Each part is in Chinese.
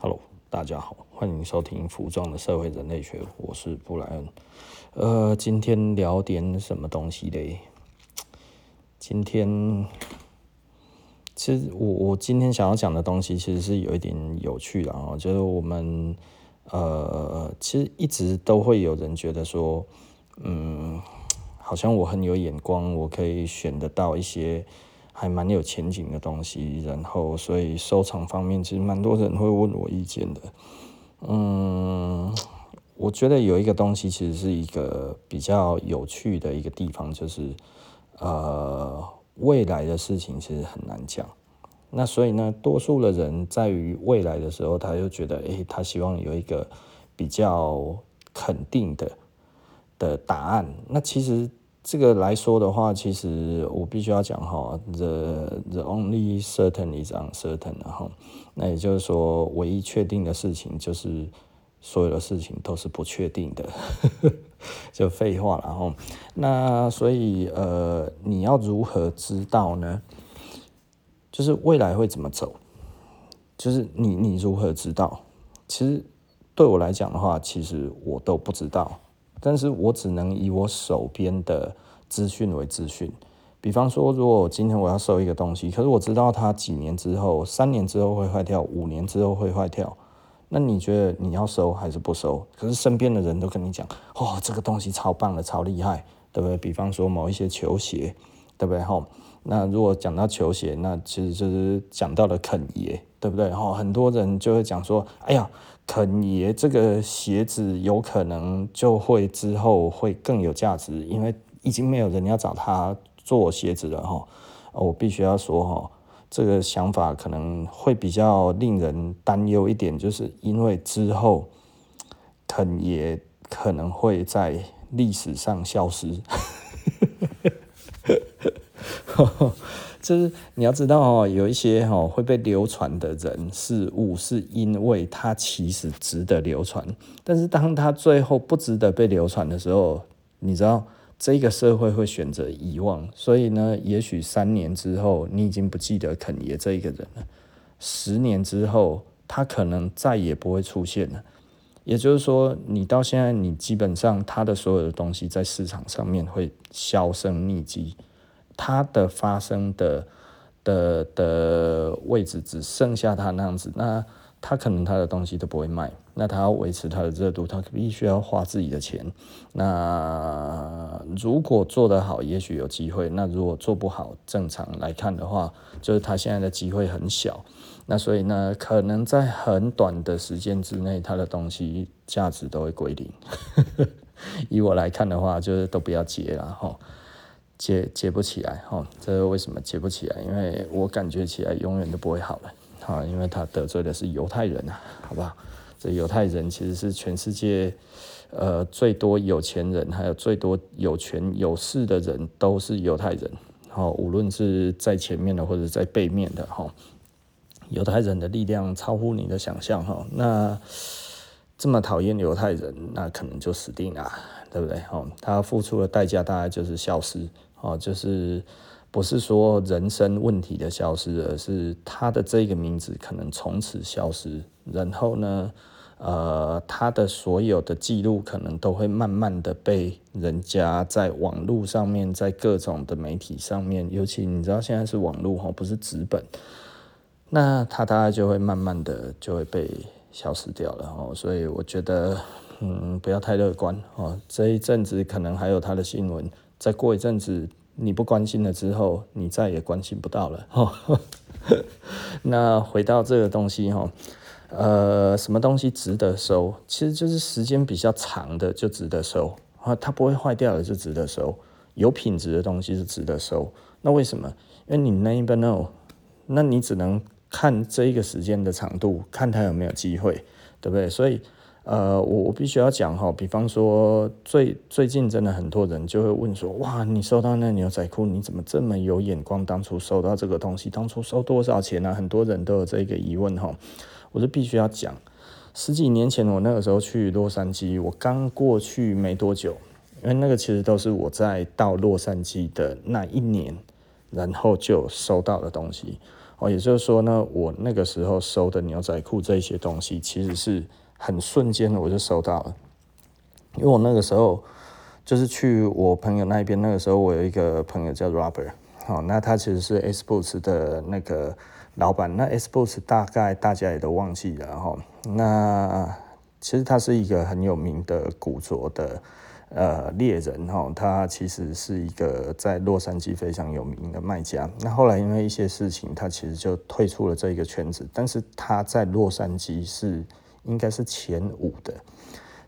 Hello，大家好，欢迎收听服装的社会人类学，我是布莱恩。呃，今天聊点什么东西嘞？今天其实我我今天想要讲的东西其实是有一点有趣的啊，就是我们呃，其实一直都会有人觉得说，嗯，好像我很有眼光，我可以选得到一些。还蛮有前景的东西，然后所以收藏方面其实蛮多人会问我意见的。嗯，我觉得有一个东西其实是一个比较有趣的一个地方，就是呃未来的事情其实很难讲。那所以呢，多数的人在于未来的时候，他就觉得，诶，他希望有一个比较肯定的的答案。那其实。这个来说的话，其实我必须要讲哈，the the only certain is uncertain，然后那也就是说，唯一确定的事情就是所有的事情都是不确定的，就废话了。然后那所以呃，你要如何知道呢？就是未来会怎么走？就是你你如何知道？其实对我来讲的话，其实我都不知道。但是我只能以我手边的资讯为资讯，比方说，如果今天我要收一个东西，可是我知道它几年之后、三年之后会坏掉，五年之后会坏掉，那你觉得你要收还是不收？可是身边的人都跟你讲，哦，这个东西超棒的，超厉害，对不对？比方说某一些球鞋，对不对？吼，那如果讲到球鞋，那其实就是讲到了肯爷，对不对？吼，很多人就会讲说，哎呀。肯爷这个鞋子有可能就会之后会更有价值，因为已经没有人要找他做鞋子了哈。我必须要说哈，这个想法可能会比较令人担忧一点，就是因为之后肯爷可能会在历史上消失。就是你要知道哦，有一些哦会被流传的人事物，是因为它其实值得流传。但是当它最后不值得被流传的时候，你知道这个社会会选择遗忘。所以呢，也许三年之后你已经不记得肯爷这一个人了，十年之后他可能再也不会出现了。也就是说，你到现在你基本上他的所有的东西在市场上面会销声匿迹。它的发生的的的位置只剩下它那样子，那他可能他的东西都不会卖，那他要维持他的热度，他必须要花自己的钱。那如果做得好，也许有机会；那如果做不好，正常来看的话，就是他现在的机会很小。那所以呢，可能在很短的时间之内，他的东西价值都会归零。以我来看的话，就是都不要接了哈。接接不起来哈，这是为什么接不起来？因为我感觉起来永远都不会好了哈，因为他得罪的是犹太人啊，好不好？这犹太人其实是全世界呃最多有钱人，还有最多有权有势的人都是犹太人，哈，无论是在前面的或者在背面的哈，犹太人的力量超乎你的想象哈。那这么讨厌犹太人，那可能就死定了，对不对？哦，他付出的代价大概就是消失。哦，就是不是说人生问题的消失，而是他的这个名字可能从此消失。然后呢，呃，他的所有的记录可能都会慢慢的被人家在网络上面，在各种的媒体上面，尤其你知道现在是网络哈，不是纸本，那他大概就会慢慢的就会被消失掉了哦。所以我觉得，嗯，不要太乐观哦。这一阵子可能还有他的新闻。再过一阵子，你不关心了之后，你再也关心不到了。那回到这个东西哈，呃，什么东西值得收？其实就是时间比较长的就值得收啊，它不会坏掉的就值得收，有品质的东西是值得收。那为什么？因为你 never know，那你只能看这一个时间的长度，看它有没有机会，对不对？所以。呃，我我必须要讲哈，比方说最最近真的很多人就会问说，哇，你收到那牛仔裤，你怎么这么有眼光？当初收到这个东西，当初收多少钱呢？很多人都有这个疑问哈，我就必须要讲，十几年前我那个时候去洛杉矶，我刚过去没多久，因为那个其实都是我在到洛杉矶的那一年，然后就收到的东西。哦，也就是说呢，我那个时候收的牛仔裤这些东西，其实是很瞬间的我就收到了，因为我那个时候就是去我朋友那边，那个时候我有一个朋友叫 Robert，哦，那他其实是 s b o o s 的那个老板，那 s b o o s 大概大家也都忘记了哈，那其实他是一个很有名的古着的。呃，猎人哈，他其实是一个在洛杉矶非常有名的卖家。那后来因为一些事情，他其实就退出了这个圈子。但是他在洛杉矶是应该是前五的，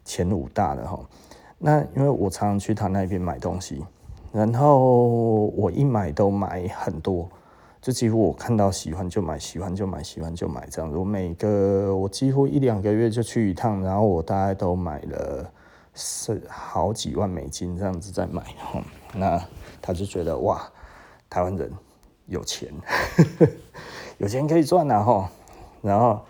前五大的哈。那因为我常常去他那边买东西，然后我一买都买很多，就几乎我看到喜欢就买，喜欢就买，喜欢就买这样子。我每个我几乎一两个月就去一趟，然后我大概都买了。是好几万美金这样子在买，那他就觉得哇，台湾人有钱，有钱可以赚呐哈，然后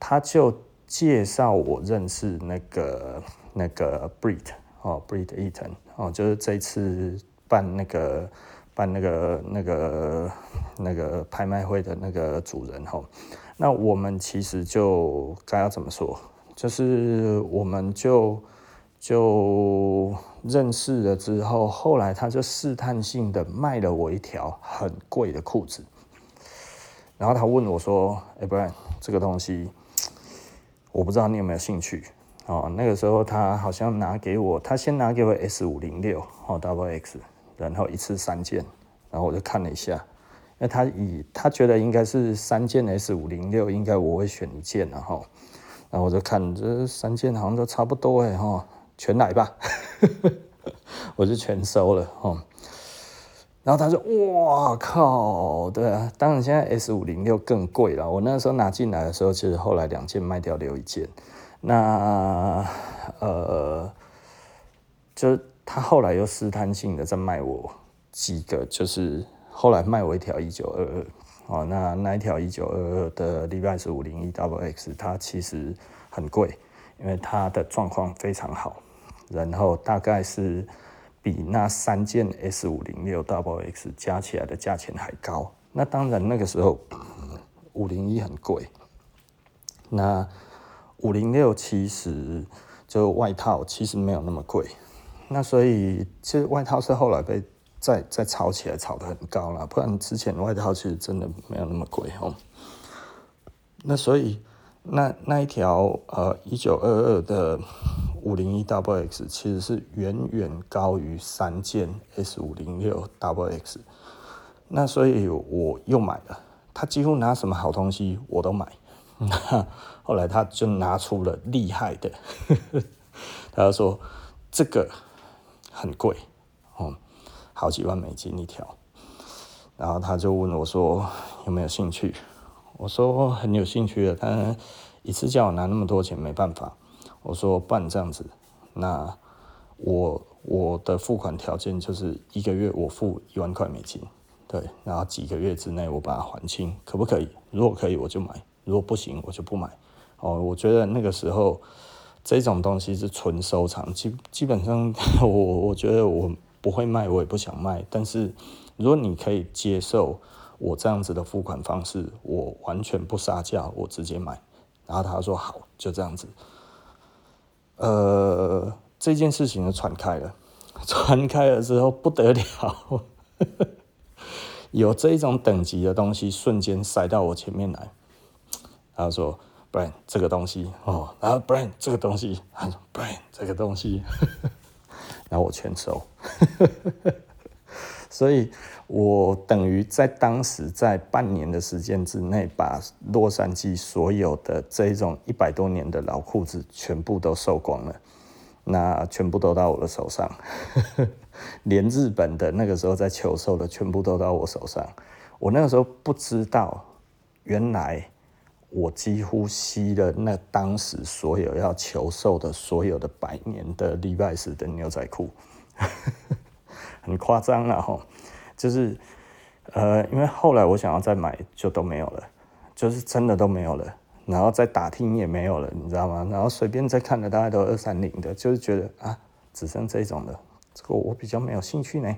他就介绍我认识那个那个 Brit 哦，Brit Eaton 哦，就是这次办那个办那个那个那个拍卖会的那个主人哈，那我们其实就该要怎么说，就是我们就。就认识了之后，后来他就试探性的卖了我一条很贵的裤子，然后他问我说：“哎，Brian，这个东西我不知道你有没有兴趣？”哦，那个时候他好像拿给我，他先拿给我 S 五零六哦，Double X，然后一次三件，然后我就看了一下，因为他以他觉得应该是三件 S 五零六，应该我会选一件然后，然后我就看这三件好像都差不多哎哈。全来吧，我就全收了哦。然后他说：“哇靠，对啊，当然现在 S 五零六更贵了。我那时候拿进来的时候，其实后来两件卖掉留一件。那呃，就是他后来又试探性的再卖我几个，就是后来卖我一条一九二二哦。那那一条一九二二的 Levi's 五零一 Double X，它其实很贵，因为它的状况非常好。”然后大概是比那三件 S 五零六 Double X 加起来的价钱还高。那当然那个时候五零一很贵，那五零六其实就外套其实没有那么贵。那所以其实外套是后来被再再炒起来，炒得很高了。不然之前外套其实真的没有那么贵哦。那所以那那一条呃一九二二的。五零一 Double X 其实是远远高于三件 S 五零六 Double X，那所以我又买了。他几乎拿什么好东西我都买。那 后来他就拿出了厉害的，他就说这个很贵哦，好几万美金一条。然后他就问我说有没有兴趣？我说很有兴趣的，他一次叫我拿那么多钱没办法。我说办这样子，那我我的付款条件就是一个月我付一万块美金，对，然后几个月之内我把它还清，可不可以？如果可以我就买，如果不行我就不买。哦，我觉得那个时候这种东西是纯收藏，基基本上 我我觉得我不会卖，我也不想卖。但是如果你可以接受我这样子的付款方式，我完全不杀价，我直接买。然后他说好，就这样子。呃，这件事情就传开了，传开了之后不得了，有这种等级的东西瞬间塞到我前面来。他说：“Brian，这个东西哦。”然后 Brian 这个东西，他说：“Brian 这个东西。”然后我全收。所以我等于在当时在半年的时间之内，把洛杉矶所有的这种一百多年的老裤子全部都收光了，那全部都到我的手上，连日本的那个时候在求售的全部都到我手上。我那个时候不知道，原来我几乎吸了那当时所有要求售的所有的百年的 Levi's 的牛仔裤。很夸张了哈，就是呃，因为后来我想要再买，就都没有了，就是真的都没有了，然后再打听也没有了，你知道吗？然后随便再看的大概都二三零的，就是觉得啊，只剩这种的，这个我比较没有兴趣呢，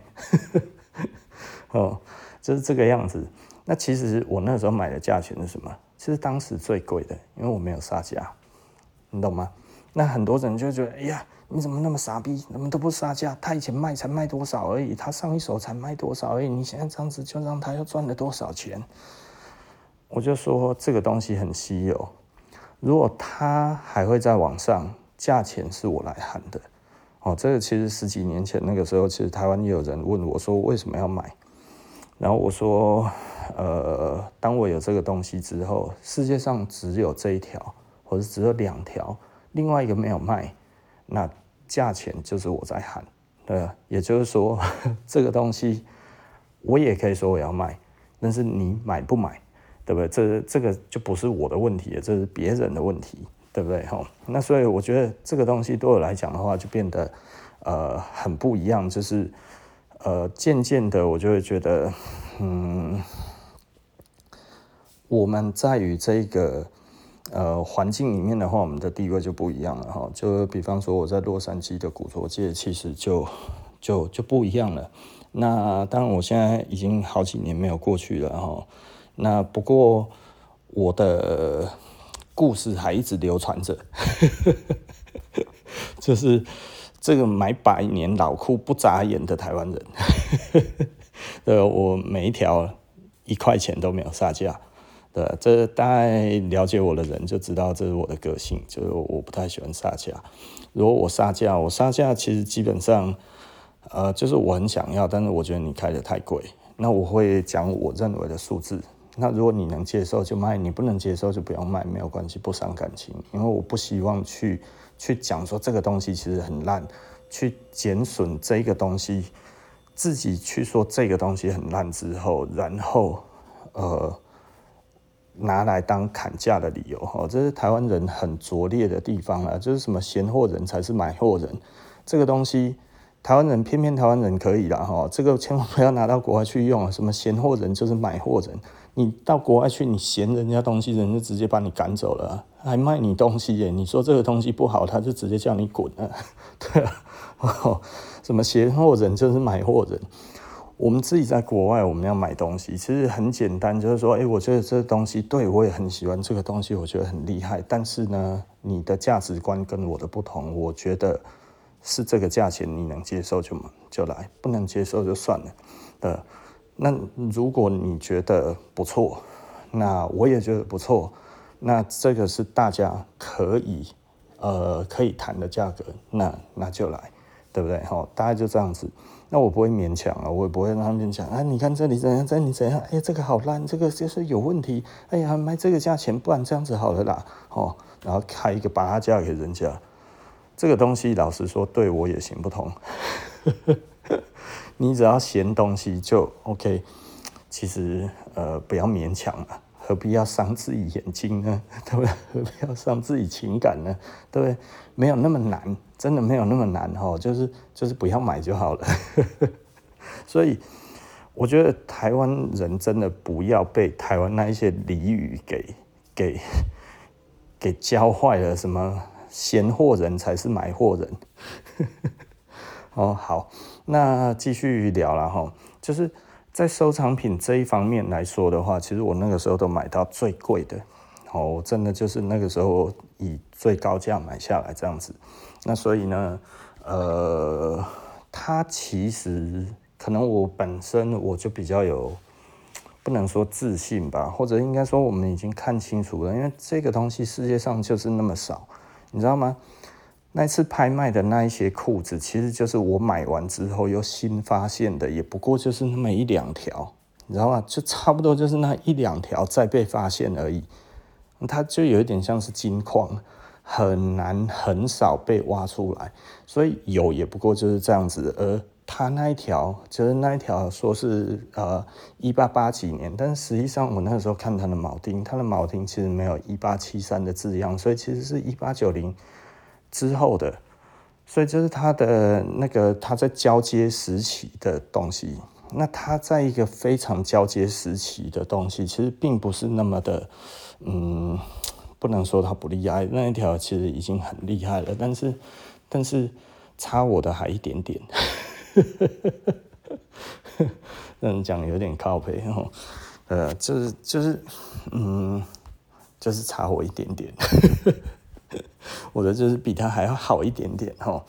哦，就是这个样子。那其实我那时候买的价钱是什么？其实当时最贵的，因为我没有杀价，你懂吗？那很多人就觉得，哎呀，你怎么那么傻逼？怎么都不杀价？他以前卖才卖多少而已，他上一手才卖多少而已，你现在这样子就让他要赚了多少钱？我就说这个东西很稀有，如果他还会在网上，价钱是我来喊的。哦，这个其实十几年前那个时候，其实台湾也有人问我说为什么要买，然后我说，呃，当我有这个东西之后，世界上只有这一条，或者只有两条，另外一个没有卖，那价钱就是我在喊，对，也就是说 这个东西我也可以说我要卖，但是你买不买，对不对？这这个就不是我的问题，这是别人的问题。对不对？吼，那所以我觉得这个东西对我来讲的话，就变得呃很不一样，就是呃渐渐的，我就会觉得，嗯，我们在于这个呃环境里面的话，我们的地位就不一样了哈。就比方说我在洛杉矶的古着界，其实就就就不一样了。那当然，我现在已经好几年没有过去了哈。那不过我的。故事还一直流传着，就是这个买百年老裤不眨眼的台湾人，呃，我每一条一块钱都没有杀价，对，这大概了解我的人就知道这是我的个性，就是我不太喜欢杀价。如果我杀价，我杀价其实基本上，呃，就是我很想要，但是我觉得你开得太贵，那我会讲我认为的数字。那如果你能接受就卖，你不能接受就不要卖，没有关系，不伤感情。因为我不希望去去讲说这个东西其实很烂，去减损这个东西，自己去说这个东西很烂之后，然后呃拿来当砍价的理由哈，这是台湾人很拙劣的地方啊，就是什么嫌货人才是买货人，这个东西。台湾人偏偏台湾人可以啦哈，这个千万不要拿到国外去用！什么嫌货人就是买货人，你到国外去，你嫌人家东西，人家直接把你赶走了，还卖你东西耶？你说这个东西不好，他就直接叫你滚了，对啊，什么嫌货人就是买货人。我们自己在国外，我们要买东西，其实很简单，就是说，哎，我觉得这东西对我也很喜欢，这个东西我觉得很厉害，但是呢，你的价值观跟我的不同，我觉得。是这个价钱，你能接受就就来，不能接受就算了。呃，那如果你觉得不错，那我也觉得不错，那这个是大家可以呃可以谈的价格，那那就来，对不对？好，大概就这样子。那我不会勉强啊，我也不会让他们讲啊，你看这里怎样，这里怎样？哎呀，这个好烂，这个就是有问题。哎呀，卖这个价钱，不然这样子好了啦。哦，然后开一个拔拉价给人家。这个东西老实说对我也行不通，你只要嫌东西就 OK，其实呃不要勉强了，何必要伤自己眼睛呢？对不对？何必要伤自己情感呢？对不对？没有那么难，真的没有那么难哈，就是就是不要买就好了。所以我觉得台湾人真的不要被台湾那一些俚语给给给教坏了，什么？闲货人才是买货人，哦，好，那继续聊了哈，就是在收藏品这一方面来说的话，其实我那个时候都买到最贵的，哦，真的就是那个时候以最高价买下来这样子。那所以呢，呃，它其实可能我本身我就比较有，不能说自信吧，或者应该说我们已经看清楚了，因为这个东西世界上就是那么少。你知道吗？那次拍卖的那一些裤子，其实就是我买完之后又新发现的，也不过就是那么一两条，你知道吗？就差不多就是那一两条再被发现而已。它就有一点像是金矿，很难很少被挖出来，所以有也不过就是这样子。而他那一条，就是那一条，说是呃一八八几年，但实际上我那个时候看它的铆钉，它的铆钉其实没有一八七三的字样，所以其实是一八九零之后的，所以就是它的那个它在交接时期的东西。那它在一个非常交接时期的东西，其实并不是那么的，嗯，不能说它不厉害，那一条其实已经很厉害了，但是但是差我的还一点点。呵呵呵呵，这样讲有点靠背哦。呃，就是就是，嗯，就是差我一点点，我的就是比他还要好一点点哦。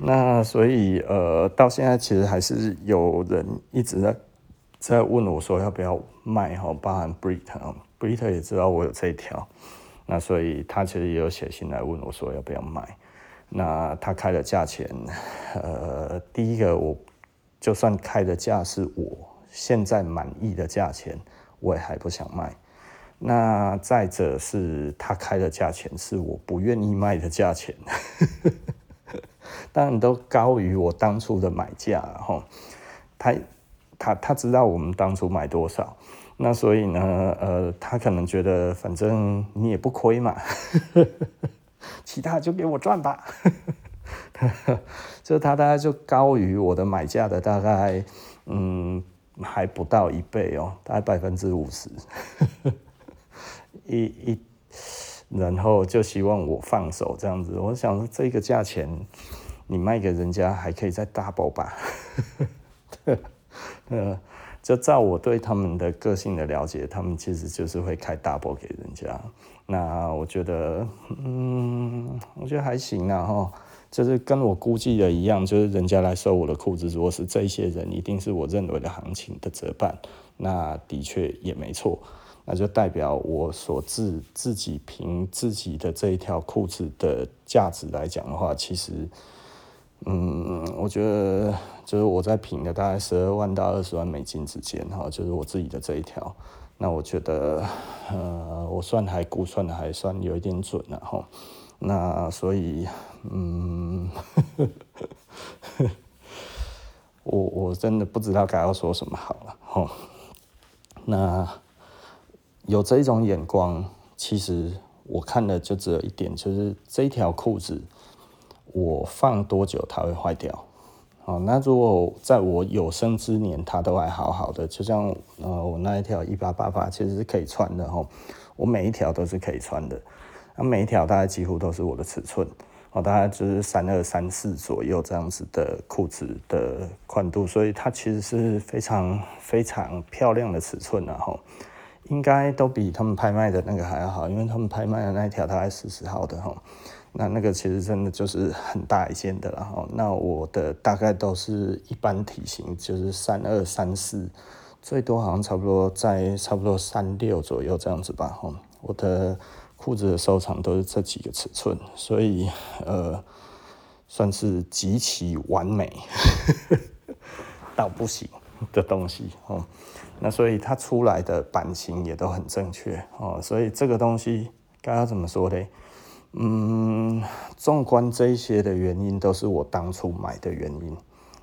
那所以呃，到现在其实还是有人一直在在问我说要不要卖哈，包含 Brit 哈，Brit 也知道我有这一条，那所以他其实也有写信来问我说要不要卖。那他开的价钱，呃，第一个我就算开的价是我现在满意的价钱，我也还不想卖。那再者是他开的价钱是我不愿意卖的价钱。当然都高于我当初的买价，哈，他他他知道我们当初买多少，那所以呢，呃，他可能觉得反正你也不亏嘛，其他就给我赚吧，就他大概就高于我的买价的大概，嗯，还不到一倍哦，大概百分之五十，一一，然后就希望我放手这样子，我想这个价钱。你卖给人家还可以再 double 吧？呃，就照我对他们的个性的了解，他们其实就是会开 double 给人家。那我觉得，嗯，我觉得还行啊，哈，就是跟我估计的一样，就是人家来收我的裤子，如果是这些人，一定是我认为的行情的折半，那的确也没错，那就代表我所自自己凭自己的这一条裤子的价值来讲的话，其实。嗯，我觉得就是我在评的大概十二万到二十万美金之间哈，就是我自己的这一条。那我觉得，呃，我算还估算的还算有一点准了哈。那所以，嗯，我我真的不知道该要说什么好了哈。那有这一种眼光，其实我看的就只有一点，就是这一条裤子。我放多久它会坏掉？哦，那如果在我有生之年它都还好好的，就像呃我那一条一八八八其实是可以穿的哈，我每一条都是可以穿的，那每一条大概几乎都是我的尺寸，哦，大概就是三二三四左右这样子的裤子的宽度，所以它其实是非常非常漂亮的尺寸然后，应该都比他们拍卖的那个还要好，因为他们拍卖的那一条大概四十号的哈。那那个其实真的就是很大一件的了哈。那我的大概都是一般体型，就是三二三四，最多好像差不多在差不多三六左右这样子吧哈。我的裤子的收藏都是这几个尺寸，所以呃算是极其完美，到不行的东西哦。那所以它出来的版型也都很正确哦。所以这个东西该要怎么说嘞？嗯，纵观这些的原因，都是我当初买的原因。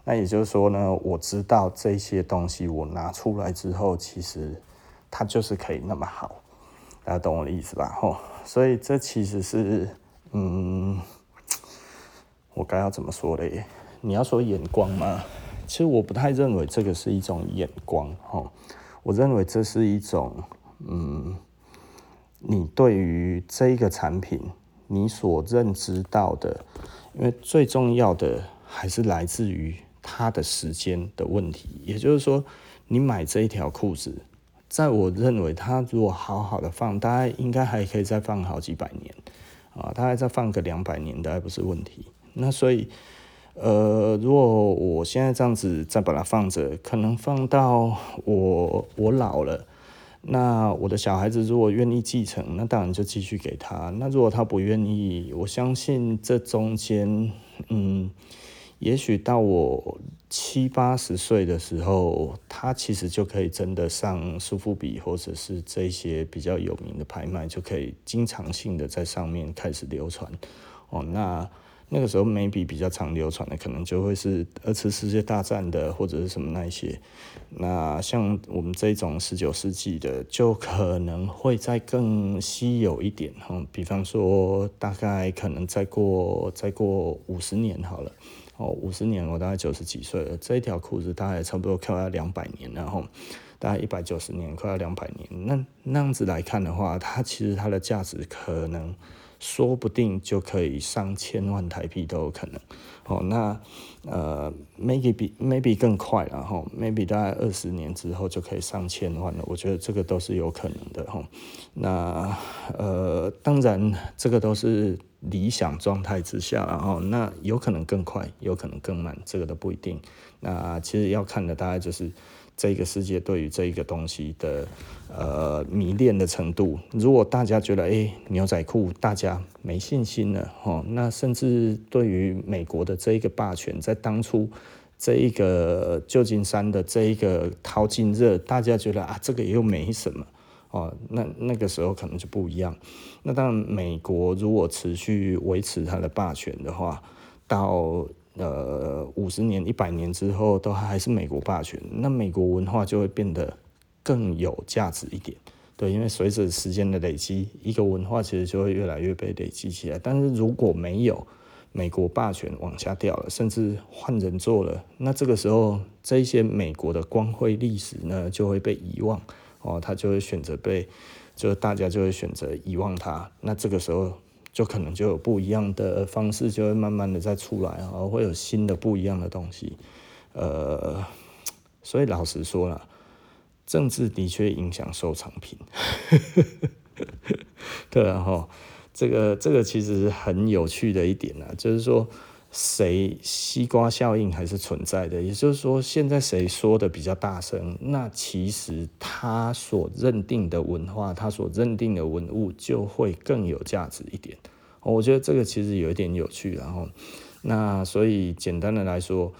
那也就是说呢，我知道这些东西我拿出来之后，其实它就是可以那么好。大家懂我的意思吧？吼，所以这其实是，嗯，我该要怎么说嘞？你要说眼光吗？其实我不太认为这个是一种眼光。吼，我认为这是一种，嗯，你对于这个产品。你所认知到的，因为最重要的还是来自于它的时间的问题。也就是说，你买这一条裤子，在我认为，它如果好好的放，大概应该还可以再放好几百年啊，大概再放个两百年的还不是问题。那所以，呃，如果我现在这样子再把它放着，可能放到我我老了。那我的小孩子如果愿意继承，那当然就继续给他。那如果他不愿意，我相信这中间，嗯，也许到我七八十岁的时候，他其实就可以真的上苏富比或者是这些比较有名的拍卖，就可以经常性的在上面开始流传。哦，那。那个时候，maybe 比较常流传的，可能就会是二次世界大战的，或者是什么那一些。那像我们这种十九世纪的，就可能会再更稀有一点哈。比方说，大概可能再过再过五十年好了。哦，五十年我大概九十几岁了，这条裤子大概差不多快要两百年，然后大概一百九十年，快要两百年。那那样子来看的话，它其实它的价值可能说不定就可以上千万台币都有可能。哦，那呃，maybe 比 maybe 更快了哈，maybe 大概二十年之后就可以上千万了。我觉得这个都是有可能的哈。那呃，当然这个都是理想状态之下，然后那有可能更快，有可能更慢，这个都不一定。那其实要看的大概就是。这个世界对于这一个东西的呃迷恋的程度，如果大家觉得哎牛仔裤大家没信心了哦，那甚至对于美国的这一个霸权，在当初这一个旧金山的这一个淘金热，大家觉得啊这个又没什么哦，那那个时候可能就不一样。那当然，美国如果持续维持它的霸权的话，到呃，五十年、一百年之后，都还是美国霸权，那美国文化就会变得更有价值一点。对，因为随着时间的累积，一个文化其实就会越来越被累积起来。但是如果没有美国霸权往下掉了，甚至换人做了，那这个时候这一些美国的光辉历史呢，就会被遗忘哦，他就会选择被，就大家就会选择遗忘它。那这个时候。就可能就有不一样的方式，就会慢慢的再出来然后，会有新的不一样的东西。呃，所以老实说了，政治的确影响收藏品。对啊，哈，这个这个其实很有趣的一点啊，就是说。谁西瓜效应还是存在的，也就是说，现在谁说的比较大声，那其实他所认定的文化，他所认定的文物就会更有价值一点。我觉得这个其实有一点有趣，然后，那所以简单的来说。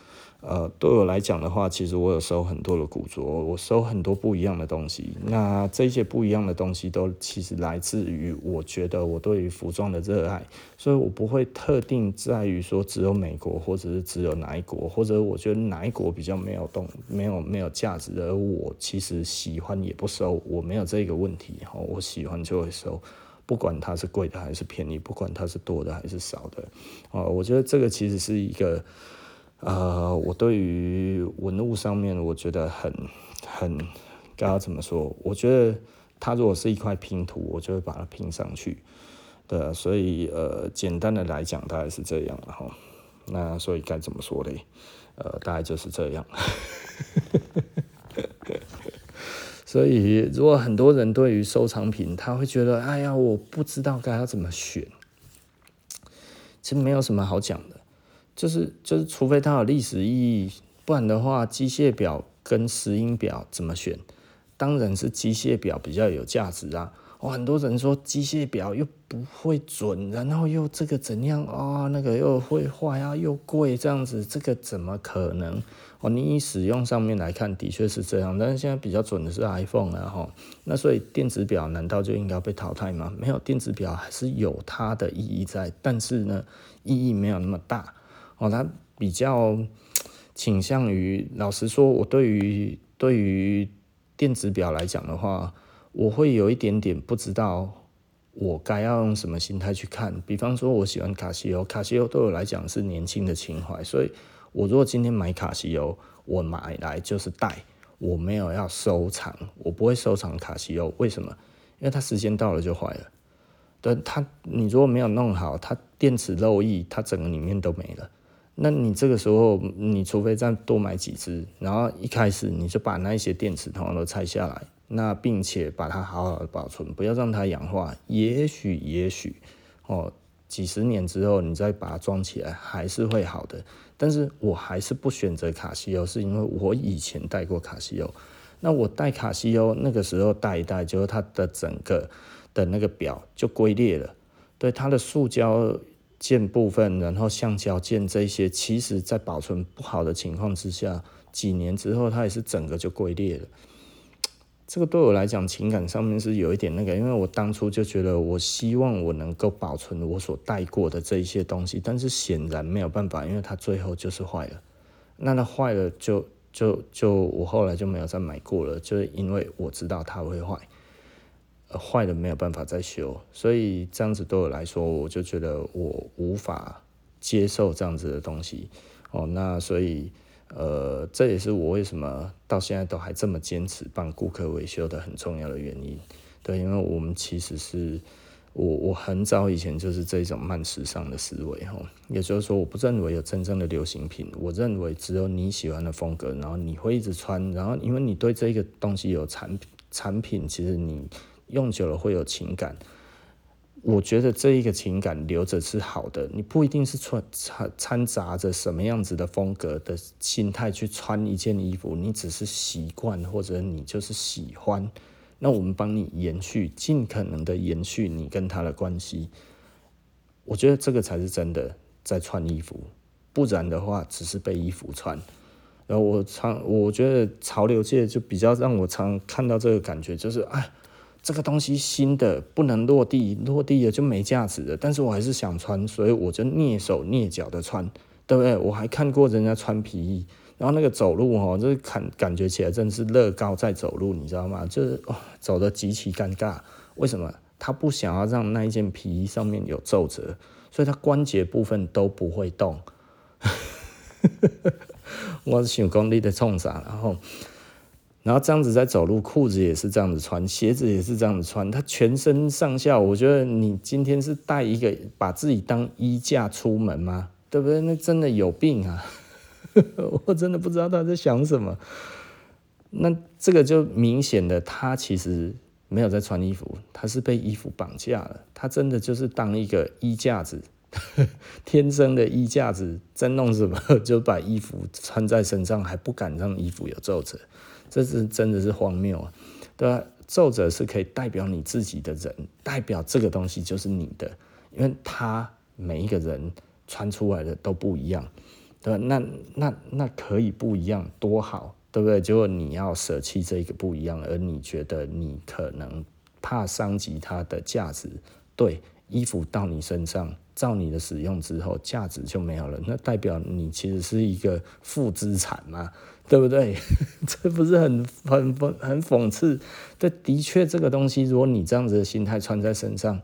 呃，对我来讲的话，其实我有收很多的古着，我收很多不一样的东西。那这些不一样的东西都其实来自于我觉得我对于服装的热爱，所以我不会特定在于说只有美国，或者是只有哪一国，或者我觉得哪一国比较没有动，没有没有价值，而我其实喜欢也不收，我没有这个问题哈，我喜欢就会收，不管它是贵的还是便宜，不管它是多的还是少的，啊，我觉得这个其实是一个。呃，我对于文物上面，我觉得很很，该要怎么说？我觉得它如果是一块拼图，我就会把它拼上去。对，所以呃，简单的来讲，大概是这样了哈。那所以该怎么说嘞？呃，大概就是这样。所以，如果很多人对于收藏品，他会觉得，哎呀，我不知道该要怎么选。其实没有什么好讲的。就是就是，除非它有历史意义，不然的话，机械表跟石英表怎么选？当然是机械表比较有价值啊！哦，很多人说机械表又不会准，然后又这个怎样啊、那个又会坏啊，又贵，这样子，这个怎么可能？哦，你以使用上面来看，的确是这样，但是现在比较准的是 iPhone 啊，哈。那所以电子表难道就应该被淘汰吗？没有，电子表还是有它的意义在，但是呢，意义没有那么大。哦，他比较倾向于，老实说，我对于对于电子表来讲的话，我会有一点点不知道我该要用什么心态去看。比方说，我喜欢卡西欧，卡西欧对我来讲是年轻的情怀，所以我如果今天买卡西欧，我买来就是戴，我没有要收藏，我不会收藏卡西欧。为什么？因为它时间到了就坏了。对，它你如果没有弄好，它电池漏液，它整个里面都没了。那你这个时候，你除非再多买几只，然后一开始你就把那一些电池通通都拆下来，那并且把它好好的保存，不要让它氧化。也许，也许，哦，几十年之后你再把它装起来，还是会好的。但是我还是不选择卡西欧，是因为我以前戴过卡西欧。那我戴卡西欧那个时候戴一戴，就是它的整个的那个表就龟裂了，对它的塑胶。件部分，然后橡胶件这些，其实在保存不好的情况之下，几年之后它也是整个就龟裂了。这个对我来讲，情感上面是有一点那个，因为我当初就觉得，我希望我能够保存我所带过的这一些东西，但是显然没有办法，因为它最后就是坏了。那它坏了就，就就就我后来就没有再买过了，就是因为我知道它会坏。坏的没有办法再修，所以这样子对我来说，我就觉得我无法接受这样子的东西哦。那所以呃，这也是我为什么到现在都还这么坚持帮顾客维修的很重要的原因。对，因为我们其实是我我很早以前就是这种慢时尚的思维哈，也就是说，我不认为有真正的流行品，我认为只有你喜欢的风格，然后你会一直穿，然后因为你对这个东西有产产品，其实你用久了会有情感。我觉得这一个情感留着是好的，你不一定是穿掺掺杂着什么样子的风格的心态去穿一件衣服，你只是习惯或者你就是喜欢，那我们帮你延续，尽可能的延续你跟他的关系。我觉得这个才是真的在穿衣服，不然的话只是被衣服穿。然后我常我觉得潮流界就比较让我常看到这个感觉，就是哎。这个东西新的不能落地，落地了就没价值了。但是我还是想穿，所以我就蹑手蹑脚的穿，对不对？我还看过人家穿皮衣，然后那个走路哦，就是感感觉起来真是乐高在走路，你知道吗？就是哦，走得极其尴尬。为什么？他不想要让那一件皮衣上面有皱褶，所以他关节部分都不会动。我是想功力的冲啥，然后。然后这样子在走路，裤子也是这样子穿，鞋子也是这样子穿。他全身上下，我觉得你今天是带一个把自己当衣架出门吗？对不对？那真的有病啊！我真的不知道他在想什么。那这个就明显的，他其实没有在穿衣服，他是被衣服绑架了。他真的就是当一个衣架子，天生的衣架子，在弄什么？就把衣服穿在身上，还不敢让衣服有皱褶。这是真的是荒谬啊，对吧？皱褶是可以代表你自己的人，代表这个东西就是你的，因为他每一个人穿出来的都不一样，对吧？那那那可以不一样多好，对不对？结果你要舍弃这个不一样，而你觉得你可能怕伤及它的价值，对，衣服到你身上，照你的使用之后，价值就没有了，那代表你其实是一个负资产嘛。对不对？这不是很很讽很讽刺？这，的确，这个东西，如果你这样子的心态穿在身上，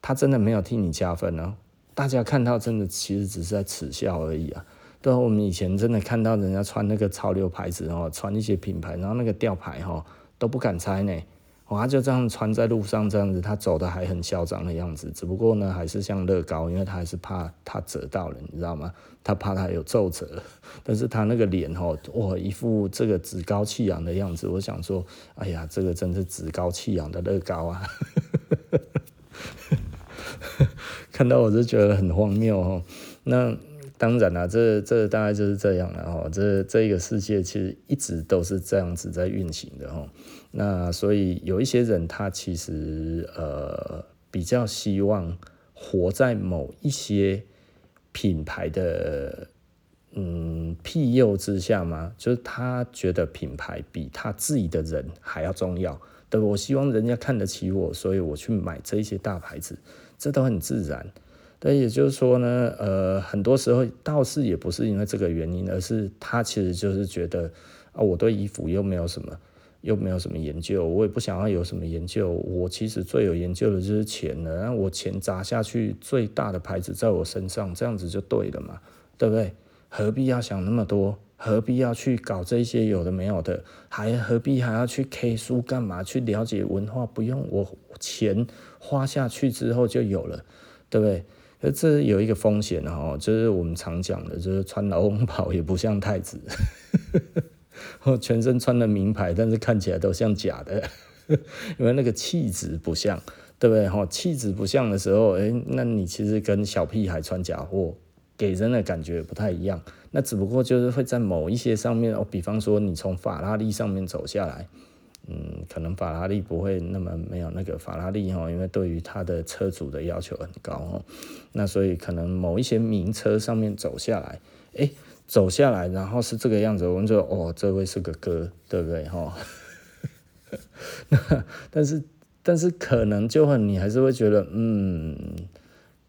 它真的没有替你加分哦、大家看到真的其实只是在耻笑而已啊。对，我们以前真的看到人家穿那个潮流牌子哦，穿一些品牌，然后那个吊牌哈都不敢拆呢。他就这样穿在路上，这样子，他走的还很嚣张的样子。只不过呢，还是像乐高，因为他还是怕他折到了，你知道吗？他怕他有皱褶，但是他那个脸哦，哇，一副这个趾高气扬的样子。我想说，哎呀，这个真是趾高气扬的乐高啊！看到我就觉得很荒谬哦。那当然了，这这大概就是这样了哦。这这个世界其实一直都是这样子在运行的哦。那所以有一些人，他其实呃比较希望活在某一些品牌的嗯庇佑之下嘛，就是他觉得品牌比他自己的人还要重要。对，我希望人家看得起我，所以我去买这些大牌子，这都很自然。对，也就是说呢，呃，很多时候倒是也不是因为这个原因，而是他其实就是觉得啊，我对衣服又没有什么。又没有什么研究，我也不想要有什么研究。我其实最有研究的就是钱了，然后我钱砸下去，最大的牌子在我身上，这样子就对了嘛，对不对？何必要想那么多？何必要去搞这些有的没有的？还何必还要去 K 书干嘛？去了解文化？不用，我钱花下去之后就有了，对不对？可这有一个风险哦，就是我们常讲的，就是穿劳动袍也不像太子。全身穿的名牌，但是看起来都像假的，因为那个气质不像，对不对？哈，气质不像的时候，哎，那你其实跟小屁孩穿假货，给人的感觉不太一样。那只不过就是会在某一些上面，哦，比方说你从法拉利上面走下来，嗯，可能法拉利不会那么没有那个法拉利哈，因为对于他的车主的要求很高哈，那所以可能某一些名车上面走下来，哎。走下来，然后是这个样子，我们就哦，这位是个哥，对不对？哈，但是但是可能就很，你还是会觉得，嗯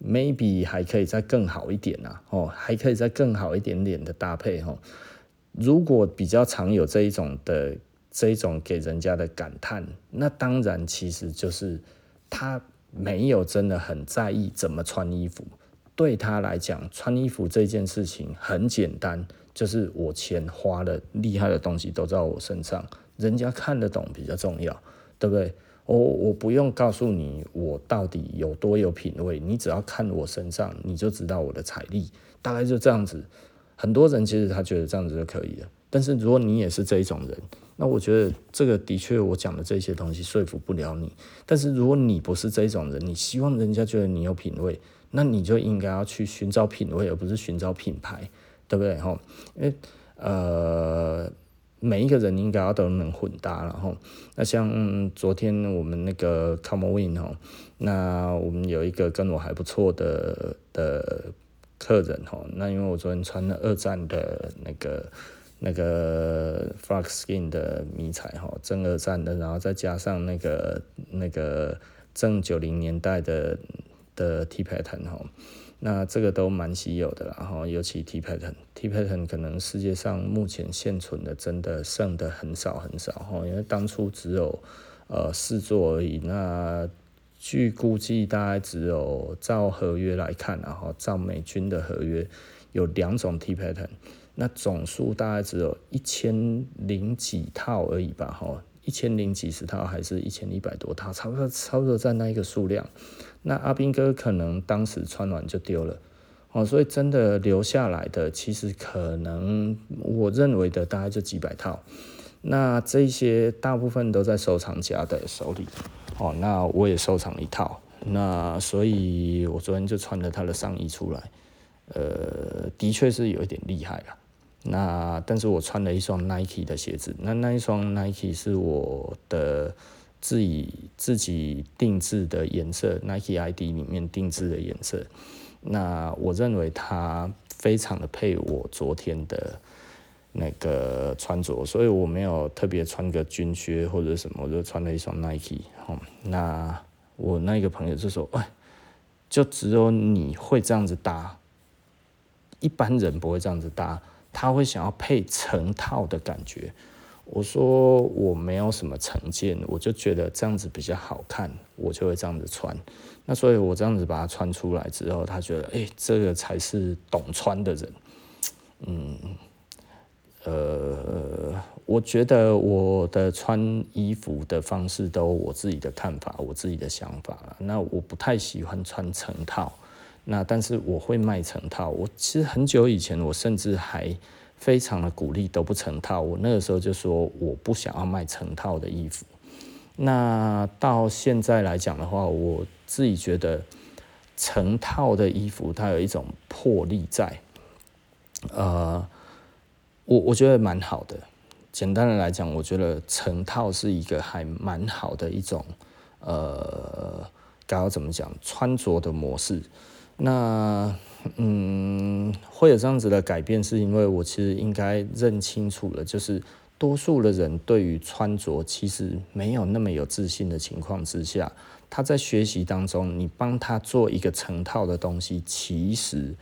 ，maybe 还可以再更好一点呐，哦，还可以再更好一点点的搭配哈。如果比较常有这一种的这一种给人家的感叹，那当然其实就是他没有真的很在意怎么穿衣服。对他来讲，穿衣服这件事情很简单，就是我钱花了，厉害的东西都在我身上，人家看得懂比较重要，对不对？我我不用告诉你我到底有多有品味，你只要看我身上，你就知道我的财力，大概就这样子。很多人其实他觉得这样子就可以了，但是如果你也是这一种人，那我觉得这个的确我讲的这些东西说服不了你。但是如果你不是这一种人，你希望人家觉得你有品味，那你就应该要去寻找品味，而不是寻找品牌，对不对？哈，因为呃。每一个人应该要都能混搭，然后那像昨天我们那个 Come Win 哦，那我们有一个跟我还不错的的客人哦，那因为我昨天穿了二战的那个那个 Flux Skin 的迷彩哈，正二战的，然后再加上那个那个正九零年代的的 T pattern 哈。那这个都蛮稀有的，然后尤其 T pattern，T pattern 可能世界上目前现存的真的剩的很少很少哈，因为当初只有呃四座而已。那据估计大概只有照合约来看，然后照美军的合约有两种 T pattern，那总数大概只有一千零几套而已吧哈，一千零几十套还是一千一百多套，差不多差不多在那一个数量。那阿兵哥可能当时穿完就丢了，哦，所以真的留下来的其实可能我认为的大概就几百套，那这些大部分都在收藏家的手里，哦，那我也收藏一套，那所以我昨天就穿了他的上衣出来，呃，的确是有一点厉害了，那但是我穿了一双 Nike 的鞋子，那那一双 Nike 是我的。自己自己定制的颜色，Nike ID 里面定制的颜色，那我认为它非常的配我昨天的那个穿着，所以我没有特别穿个军靴或者什么，我就穿了一双 Nike。哦，那我那个朋友就说：“哎，就只有你会这样子搭，一般人不会这样子搭，他会想要配成套的感觉。”我说我没有什么成见，我就觉得这样子比较好看，我就会这样子穿。那所以我这样子把它穿出来之后，他觉得，哎，这个才是懂穿的人。嗯，呃，我觉得我的穿衣服的方式都我自己的看法，我自己的想法了。那我不太喜欢穿成套，那但是我会卖成套。我其实很久以前，我甚至还。非常的鼓励都不成套，我那个时候就说我不想要卖成套的衣服。那到现在来讲的话，我自己觉得成套的衣服它有一种魄力在，呃，我我觉得蛮好的。简单的来讲，我觉得成套是一个还蛮好的一种，呃，该要怎么讲穿着的模式。那嗯，会有这样子的改变，是因为我其实应该认清楚了，就是多数的人对于穿着其实没有那么有自信的情况之下，他在学习当中，你帮他做一个成套的东西，其实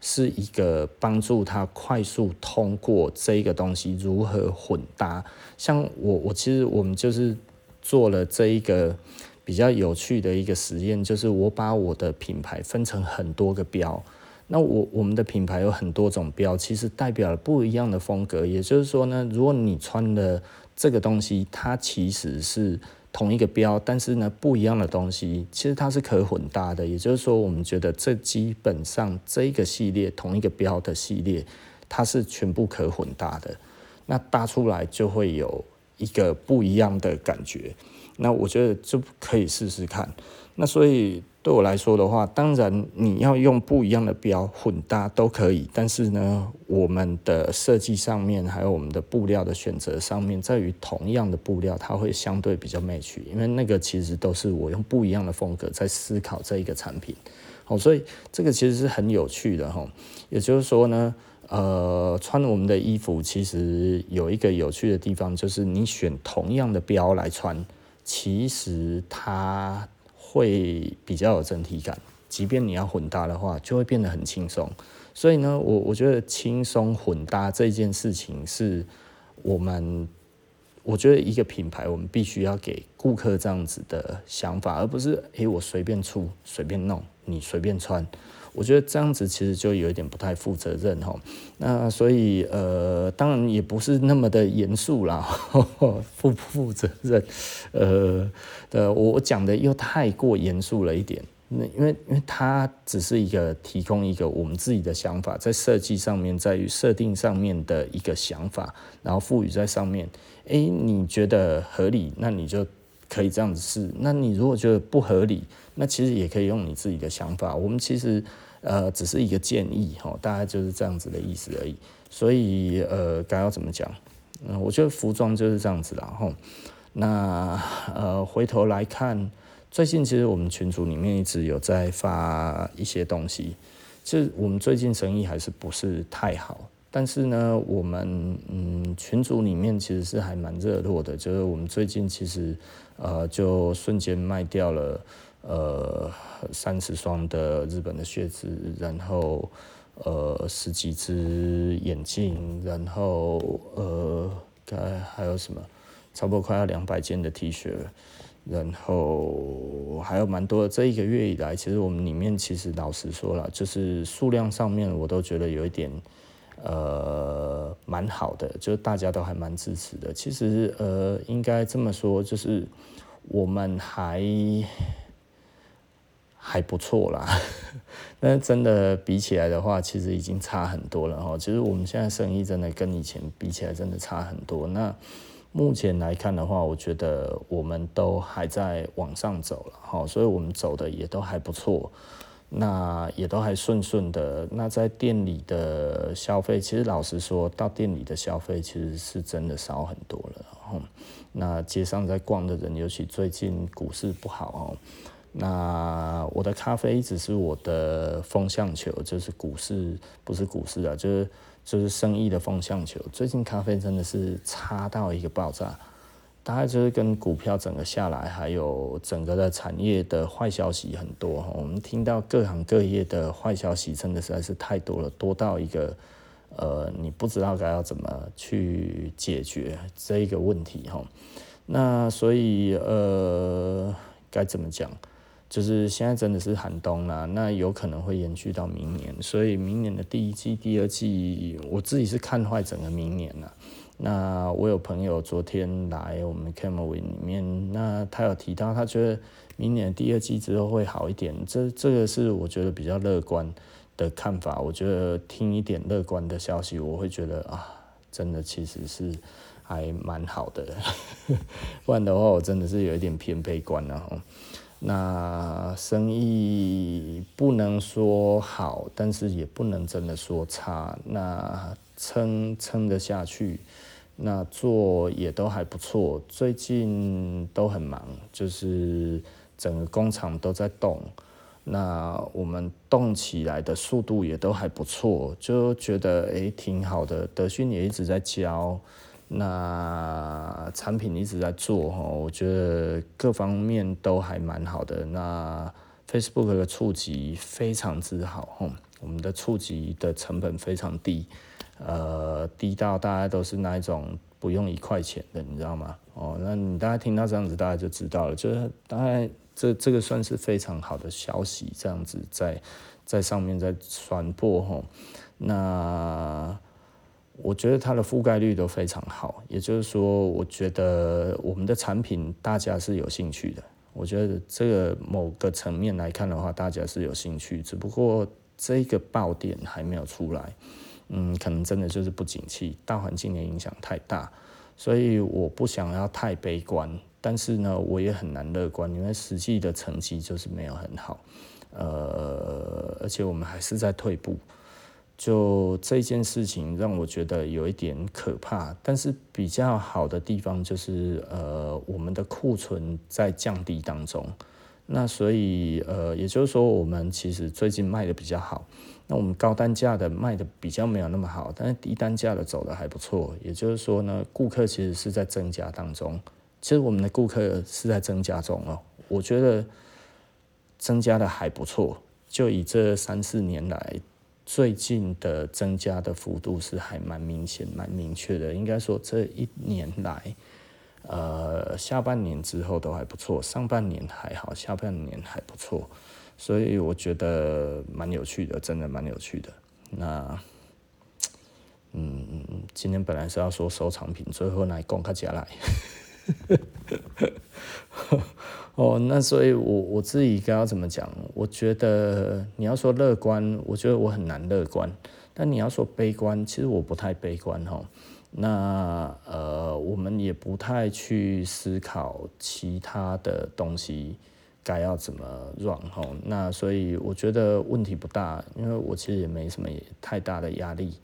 是一个帮助他快速通过这一个东西如何混搭。像我，我其实我们就是做了这一个。比较有趣的一个实验就是，我把我的品牌分成很多个标。那我我们的品牌有很多种标，其实代表了不一样的风格。也就是说呢，如果你穿的这个东西，它其实是同一个标，但是呢不一样的东西，其实它是可混搭的。也就是说，我们觉得这基本上这一个系列同一个标的系列，它是全部可混搭的。那搭出来就会有一个不一样的感觉。那我觉得就可以试试看。那所以对我来说的话，当然你要用不一样的标混搭都可以，但是呢，我们的设计上面还有我们的布料的选择上面，在于同样的布料，它会相对比较 match，因为那个其实都是我用不一样的风格在思考这一个产品。好，所以这个其实是很有趣的哈。也就是说呢，呃，穿我们的衣服其实有一个有趣的地方，就是你选同样的标来穿。其实它会比较有整体感，即便你要混搭的话，就会变得很轻松。所以呢，我我觉得轻松混搭这件事情是我们，我觉得一个品牌我们必须要给顾客这样子的想法，而不是诶、我随便出随便弄，你随便穿。我觉得这样子其实就有一点不太负责任哈。那所以呃，当然也不是那么的严肃啦，负不负责任？呃，呃，我讲的又太过严肃了一点。那因为因为它只是一个提供一个我们自己的想法，在设计上面，在于设定上面的一个想法，然后赋予在上面。诶、欸，你觉得合理，那你就可以这样子试。那你如果觉得不合理，那其实也可以用你自己的想法。我们其实呃只是一个建议哈，大概就是这样子的意思而已。所以呃，该要怎么讲？嗯，我觉得服装就是这样子啦。哈。那呃，回头来看。最近其实我们群组里面一直有在发一些东西，其实我们最近生意还是不是太好，但是呢，我们嗯群组里面其实是还蛮热络的，就是我们最近其实呃就瞬间卖掉了呃三十双的日本的靴子，然后呃十几只眼镜，然后呃该还有什么，差不多快要两百件的 T 恤。然后还有蛮多的，这一个月以来，其实我们里面其实老实说了，就是数量上面我都觉得有一点，呃，蛮好的，就是大家都还蛮支持的。其实呃，应该这么说，就是我们还还不错啦。那真的比起来的话，其实已经差很多了哈。其实我们现在生意真的跟以前比起来，真的差很多。那目前来看的话，我觉得我们都还在往上走了哈，所以我们走的也都还不错，那也都还顺顺的。那在店里的消费，其实老实说，到店里的消费其实是真的少很多了哈。那街上在逛的人，尤其最近股市不好哦，那我的咖啡一直是我的风向球，就是股市不是股市啊，就是。就是生意的风向球，最近咖啡真的是差到一个爆炸，大概就是跟股票整个下来，还有整个的产业的坏消息很多。我们听到各行各业的坏消息，真的实在是太多了，多到一个呃，你不知道该要怎么去解决这一个问题哈。那所以呃，该怎么讲？就是现在真的是寒冬啦，那有可能会延续到明年，所以明年的第一季、第二季，我自己是看坏整个明年了。那我有朋友昨天来我们 Camry 里面，那他有提到，他觉得明年第二季之后会好一点，这这个是我觉得比较乐观的看法。我觉得听一点乐观的消息，我会觉得啊，真的其实是还蛮好的，不然的话，我真的是有一点偏悲观了。那生意不能说好，但是也不能真的说差。那撑撑得下去，那做也都还不错。最近都很忙，就是整个工厂都在动。那我们动起来的速度也都还不错，就觉得诶挺好的。德训也一直在教。那产品一直在做哈，我觉得各方面都还蛮好的。那 Facebook 的触及非常之好哈，我们的触及的成本非常低，呃，低到大家都是那一种不用一块钱的，你知道吗？哦，那你大家听到这样子，大家就知道了，就是大概这这个算是非常好的消息，这样子在在上面在传播哈，那。我觉得它的覆盖率都非常好，也就是说，我觉得我们的产品大家是有兴趣的。我觉得这个某个层面来看的话，大家是有兴趣，只不过这个爆点还没有出来，嗯，可能真的就是不景气，大环境的影响太大，所以我不想要太悲观，但是呢，我也很难乐观，因为实际的成绩就是没有很好，呃，而且我们还是在退步。就这件事情让我觉得有一点可怕，但是比较好的地方就是，呃，我们的库存在降低当中，那所以，呃，也就是说，我们其实最近卖的比较好，那我们高单价的卖的比较没有那么好，但是低单价的走的还不错，也就是说呢，顾客其实是在增加当中，其实我们的顾客是在增加中哦，我觉得增加的还不错，就以这三四年来。最近的增加的幅度是还蛮明显、蛮明确的。应该说这一年来，呃，下半年之后都还不错，上半年还好，下半年还不错，所以我觉得蛮有趣的，真的蛮有趣的。那，嗯，今天本来是要说收藏品，最后来讲起来。哦，那所以我，我自己该要怎么讲？我觉得你要说乐观，我觉得我很难乐观。但你要说悲观，其实我不太悲观哈。那呃，我们也不太去思考其他的东西该要怎么 run 哈。那所以我觉得问题不大，因为我其实也没什么太大的压力。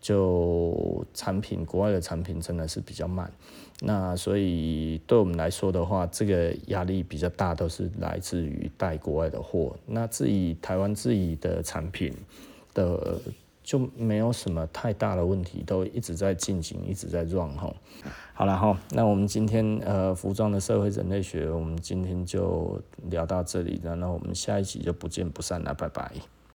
就产品，国外的产品真的是比较慢，那所以对我们来说的话，这个压力比较大，都是来自于带国外的货。那自己台湾自己的产品的就没有什么太大的问题，都一直在进行，一直在 run 哈。好了哈，那我们今天呃服装的社会人类学，我们今天就聊到这里了，那我们下一集就不见不散了，拜拜。